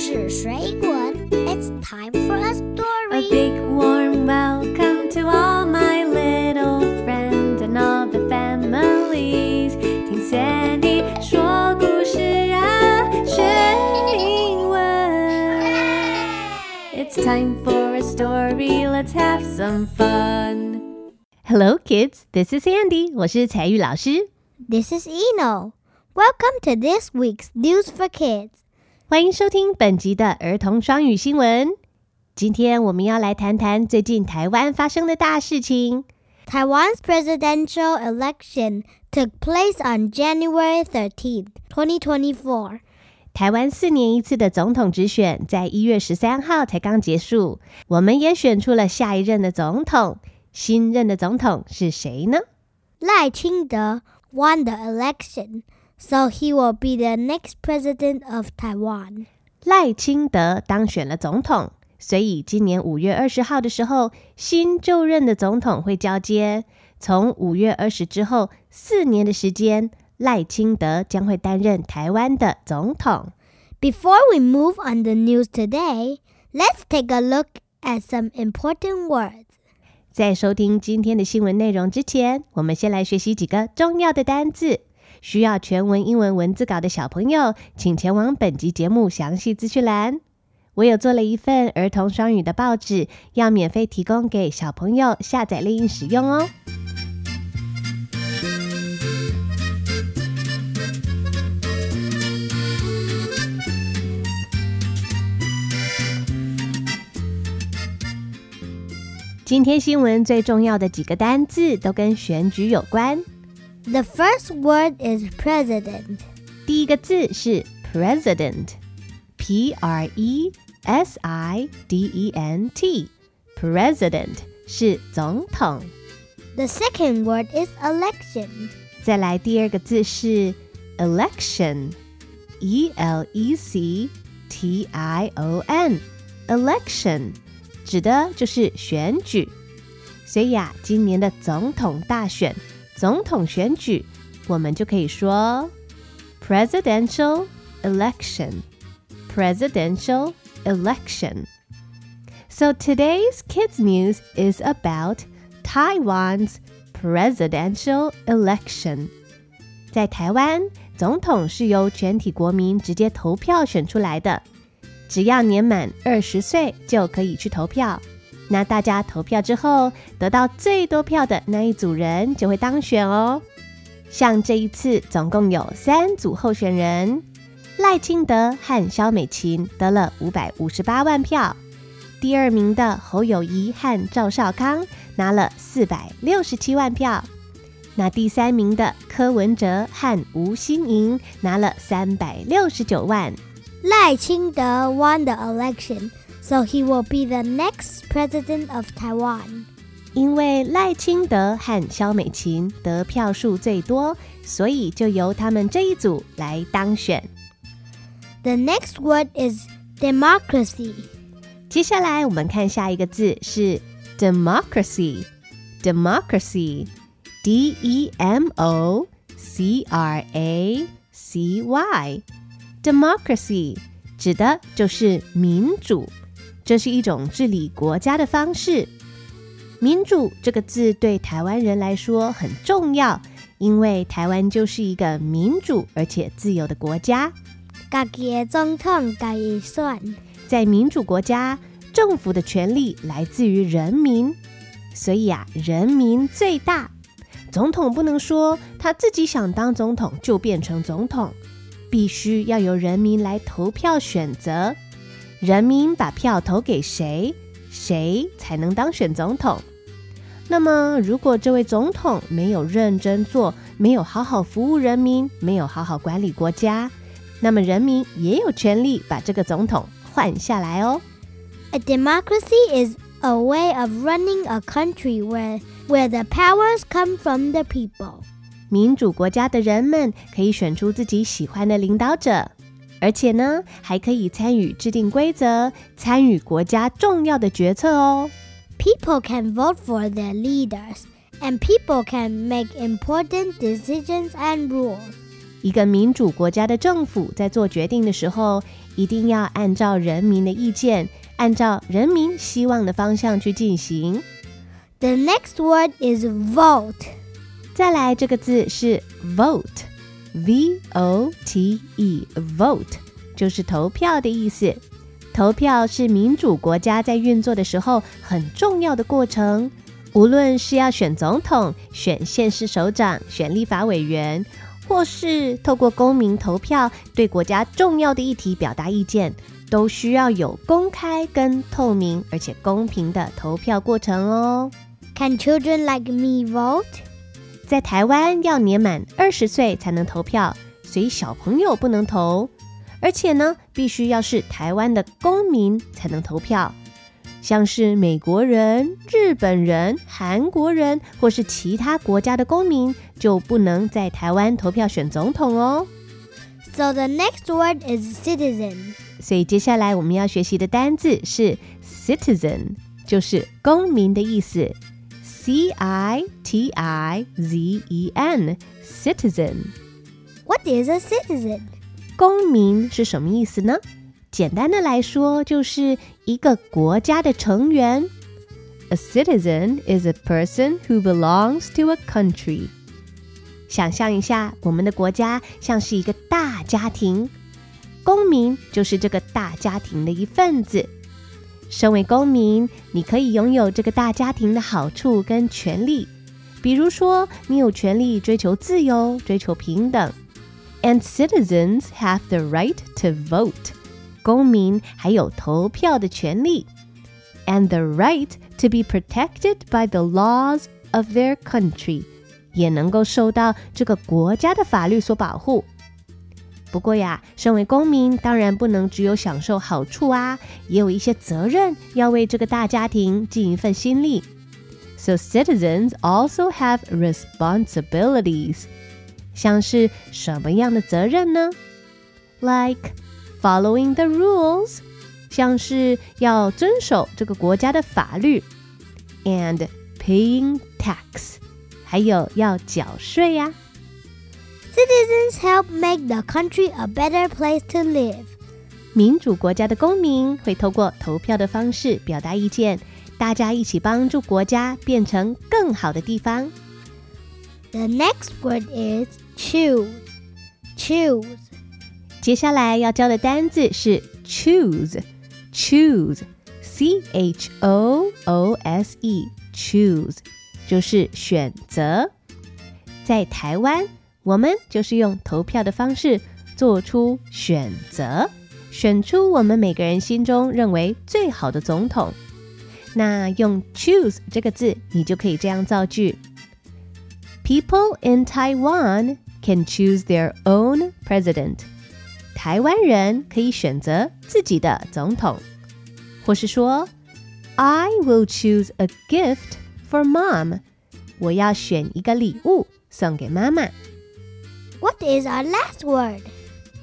听故事水滚，It's time for a A story. big warm welcome to all my little friends and all the families。听 Sandy 说故事啊，学英文。It's time for a story. Let's have some fun. Hello, kids. This is Sandy. 我是彩玉老师。 This is Eno. Welcome to this week's News for Kids. 欢迎收听本集的儿童双语新闻。今天我们要来谈谈最近台湾发生的大事情。Taiwan's presidential election took place on January 13th, 2024. 台湾四年一次的总统直选，在一月十三号才刚结束，我们也选出了下一任的总统。新任的总统是谁呢？Lai Ching-te won the election, so he will be the next president of Taiwan. 赖清德当选了总统，所以今年五月二十号的时候，新就任的总统会交接。从五月二十之后四年的时间，赖清德将会担任台湾的总统。 Before we move on the news today, let's take a look at some important words. 在收听今天的新闻内容之前，我们先来学习几个重要的单字。 需要全文英文文字稿的小朋友，请前往本集节目详细资讯栏。我有做了一份儿童双语的报纸，要免费提供给小朋友下载利用使用哦。今天新闻最重要的几个单字都跟选举有关。The first word is president. 第一个字是 president，p r e s i d e n t，president 是总统。 The second word is election. 再来第二个字是 election，e l e c t i o n，election 指的就是选举。所以啊，今年的总统大选、 总统选举，我们就可以说 presidential election，presidential election。So today's kids news is about Taiwan's presidential election。在台湾，总统是由全体国民直接投票选出来的，只要年满二十岁就可以去投票。 那大家投票之后，得到最多票的那一组人就会当选哦。像这一次总共有三组候选人，赖清德和萧美琴得了五百五十八万票，第二名的侯友谊和赵少康拿了四百六十七万票，那第三名的柯文哲和吴欣盈拿了三百六十九万。赖清德 won the election, so he will be the next president of Taiwan. 因为赖清德和萧美琴得票数最多，所以就由他们这一组来当选。 The next word is democracy. 接下来我们看下一个字是 democracy，democracy，d e m o c r a c y，democracy 指的就是民主， 这是一种治理国家的方式。民主这个字对台湾人来说很重要，因为台湾就是一个民主而且自由的国家。家己的总统家己选。在民主国家，政府的权力来自于人民，所以啊，人民最大。总统不能说他自己想当总统就变成总统，必须要由人民来投票选择。人民把票投给谁，谁才能当选总统。那么，如果这位总统没有认真做，没有好好服务人民，没有好好管理国家，那么人民也有权利把这个总统换下来哦。A democracy is a way of running a country where where the powers come from the people. 民主国家的人们可以选出自己喜欢的领导者，而且呢，还可以参与制定规则，参与国家重要的决策哦。People can vote for their leaders, and people can make important decisions and rules. 一个民主国家的政府在做决定的时候，一定要按照人民的意见，按照人民希望的方向去进行。The next word is vote. 再来，这个字是 v o t e vote 就是投票的意思。投票是民主国家在运作的时候很重要的过程，无论是要选总统、选县市首长、选立法委员，或是透过公民投票对国家重要的议题表达意见，都需要有公开跟透明而且公平的投票过程哦。Can children like me vote? 在台湾要年满二十岁才能投票，所以小朋友不能投。而且呢，必须要是台湾的公民才能投票，像是美国人、日本人、韩国人或是其他国家的公民就不能在台湾投票选总统哦。So the next word is citizen. 所以接下来我们要学习的单字是 citizen，就是公民的意思 ，c i t i z e n，citizen。 What is a citizen? 公民是什么意思呢？简单的来说，就是一个国家的成员。A citizen is a person who belongs to a country. 想象一下，我们的国家像是一个大家庭，公民就是这个大家庭的一份子。 身为公民，你可以拥有这个大家庭的好处跟权利，比如说，你有权利追求自由，追求平等。And citizens have the right to vote. 公民还有投票的权利，and the right to be protected by the laws of their country，也能够受到这个国家的法律所保护。 不过呀，身为公民，当然不能只有享受好处啊，也有一些责任要为这个大家庭尽一份心力。So citizens also have responsibilities. 像是什么样的责任呢？Like following the rules，像是要遵守这个国家的法律，and paying tax，还有要缴税呀、 Citizens help make the country a better place to live. 民主国家的公民会透过投票的方式表达意见，大家一起帮助国家变成更好的地方。 The next word is choose. Choose. 接下来要教的单字是 choose，choose，c h o o s e，choose 就是选择。在台湾， 我们就是用投票的方式做出选择，选出我们每个人心中认为最好的总统。那用 choose 这个字，你就可以这样造句：People in Taiwan can choose their own president. 台湾人可以选择自己的总统，或是说，I will choose a gift for mom。我要选一个礼物送给妈妈。What is our last word?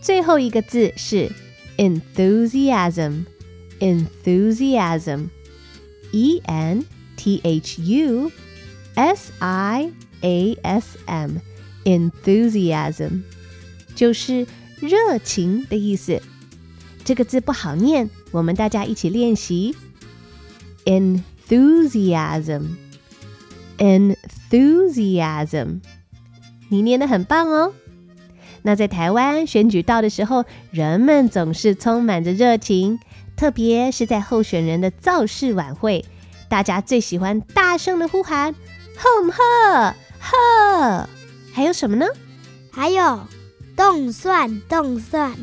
最后一个字是 enthusiasm，enthusiasm，e n t h u s i a s m，enthusiasm 就是热情的意思。这个字不好念，我们大家一起练习。enthusiasm，enthusiasm，你念得很棒哦。 那在台湾选举到的时候，人们总是充满着热情，特别是在候选人的造势晚会，大家最喜欢大声的呼喊“哼呵呵”，还有什么呢还有冻蒜冻蒜。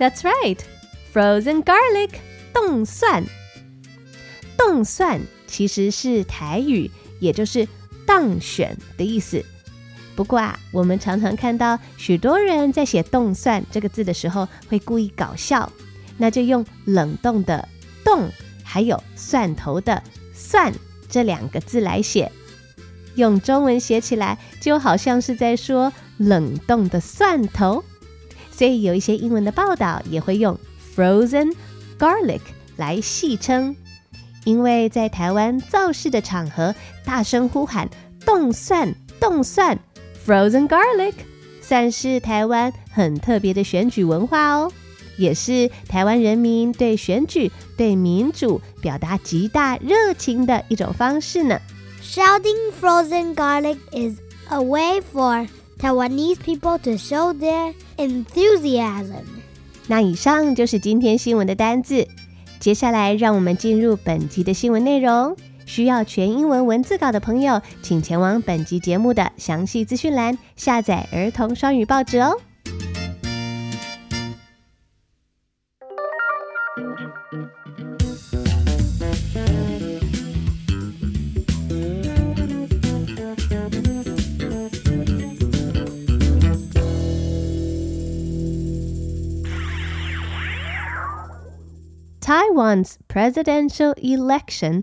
？That's right, frozen garlic，冻蒜。冻蒜其实是台语，也就是当选的意思。不过啊，我们常常看到许多人在写“冻蒜”这个字的时候，会故意搞笑。那就用冷冻的“冻”还有蒜头的“蒜”这两个字来写，用中文写起来就好像是在说冷冻的蒜头。所以有一些英文的报道也会用 frozen garlic 来戏称，因为在台湾造势的场合，大声呼喊“冻蒜，冻蒜 ”，frozen garlic，算是台湾很特别的选举文化哦，也是台湾人民对选举、对民主表达极大热情的一种方式呢。Shouting frozen garlic is a way for Taiwanese people to show their enthusiasm. 那以上就是今天新闻的单字。接下来，让我们进入本集的新闻内容。需要全英文文字稿的朋友，请前往本集节目的详细资讯栏下载儿童双语报纸哦。Taiwan's presidential election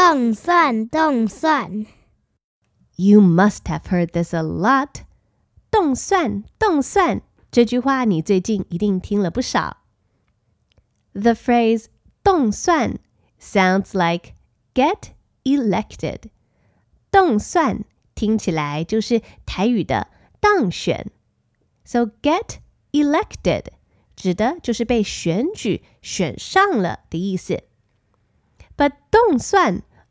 冻蒜冻蒜。You must have heard this a lot. 冻蒜冻蒜这句话你最近一定听了不少。The phrase 冻蒜 sounds like get elected. 冻蒜听起来就是台语的当选。So get elected 指的就是被选举、选上了的意思。But 冻蒜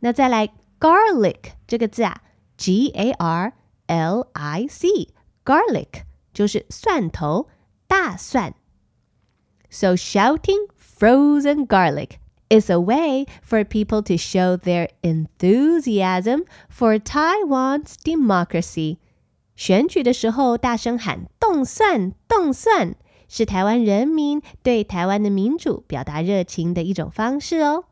那再来 garlic 这个字啊，G A R L I C，garlic 就是蒜头，大蒜。So shouting frozen garlic is a way for people to show their enthusiasm for Taiwan's democracy. 选举的时候大声喊“冻蒜，冻蒜”，是台湾人民对台湾的民主表达热情的一种方式哦。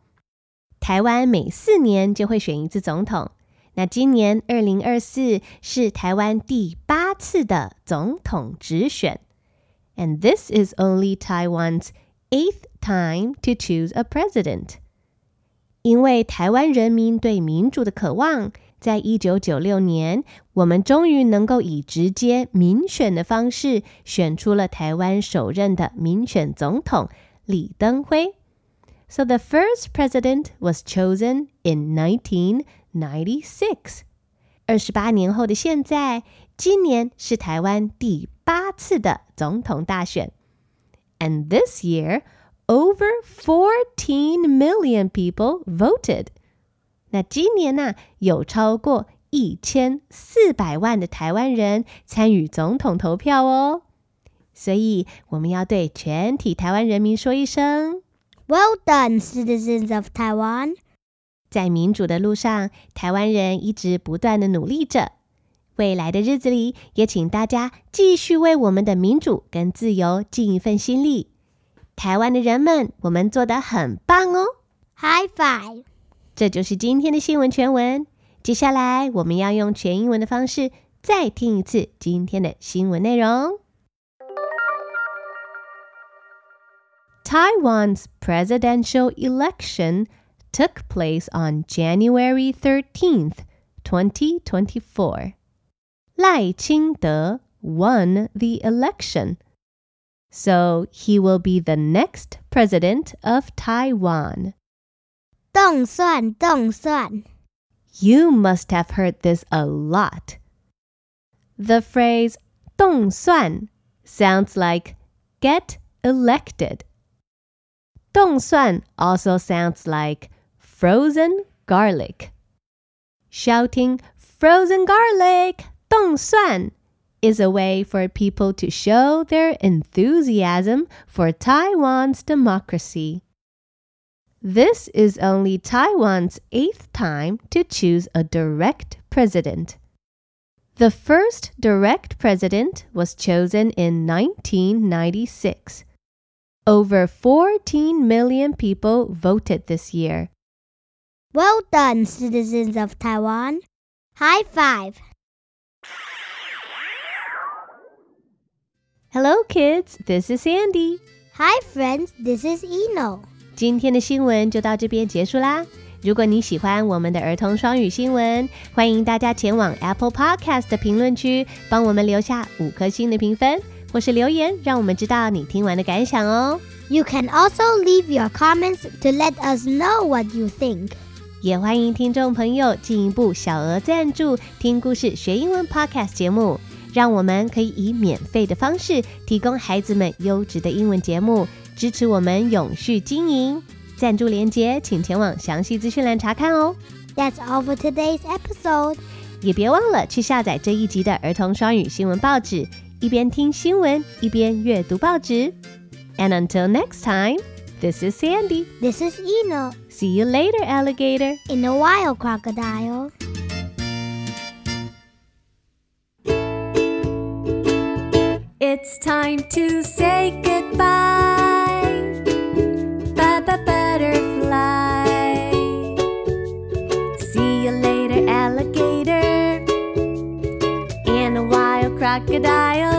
台湾每四年就会选一次总统，那今年二零二四是台湾第八次的总统直选，and this is only Taiwan's eighth time to choose a president。因为台湾人民对民主的渴望。在一九九六年，我们终于能够以直接民选的方式选出了台湾首任的民选总统李登辉。So the first president was chosen in 1996. 二十八年后的现在，今年是台湾第八次的总统大选。And this year, over 14 million people voted. 那今年呢，有超过一千四百万的台湾人参与总统投票哦，所以我们要对全体台湾人民说一声 ：Well done, citizens of Taiwan！在民主的路上，台湾人一直不断的努力着。未来的日子里，也请大家继续为我们的民主跟自由尽一份心力。台湾的人们，我们做得很棒哦！High five！这就是今天的新闻全文。接下来，我们要用全英文的方式再听一次今天的新闻内容。Taiwan's presidential election took place on January 13th, 2024. Lai Ching-te won the election. So he will be the next president of Taiwan. 冻蒜,冻蒜. You must have heard this a lot. The phrase 冻蒜 sounds like get elected. 动算 also sounds like frozen garlic. Shouting frozen garlic 动算 is a way for people to show their enthusiasm for Taiwan's democracy. This is only Taiwan's eighth time to choose a direct president. The first direct president was chosen in 1996. Over 14 million people voted this year. Well done, citizens of Taiwan. High five. Hello, kids. This is Sandy. Hi, friends. This is Eno. 今天的新闻就到这边结束啦。如果你喜欢我们的儿童双语新闻，欢迎大家前往 Apple Podcast 的评论区，帮我们留下五颗星的评分。或是留言，让我们知道你听完的感想哦。You can also leave your comments to let us know what you think. 也欢迎听众朋友进一步小额赞助听故事学英文 Podcast 节目，让我们可以以免费的方式提供孩子们优质的英文节目，支持我们永续经营。赞助链接请前往详细资讯栏查看哦。That's all for today's episode. 也别忘了去下载这一集的儿童双语新闻报纸，一边听新闻一边阅读报纸。And until next time, this is Sandy. This is Eno See you later, alligator. in a while, crocodile. It's time to say goodbye. Baba butterfly. See you later, alligator. And a wild crocodile.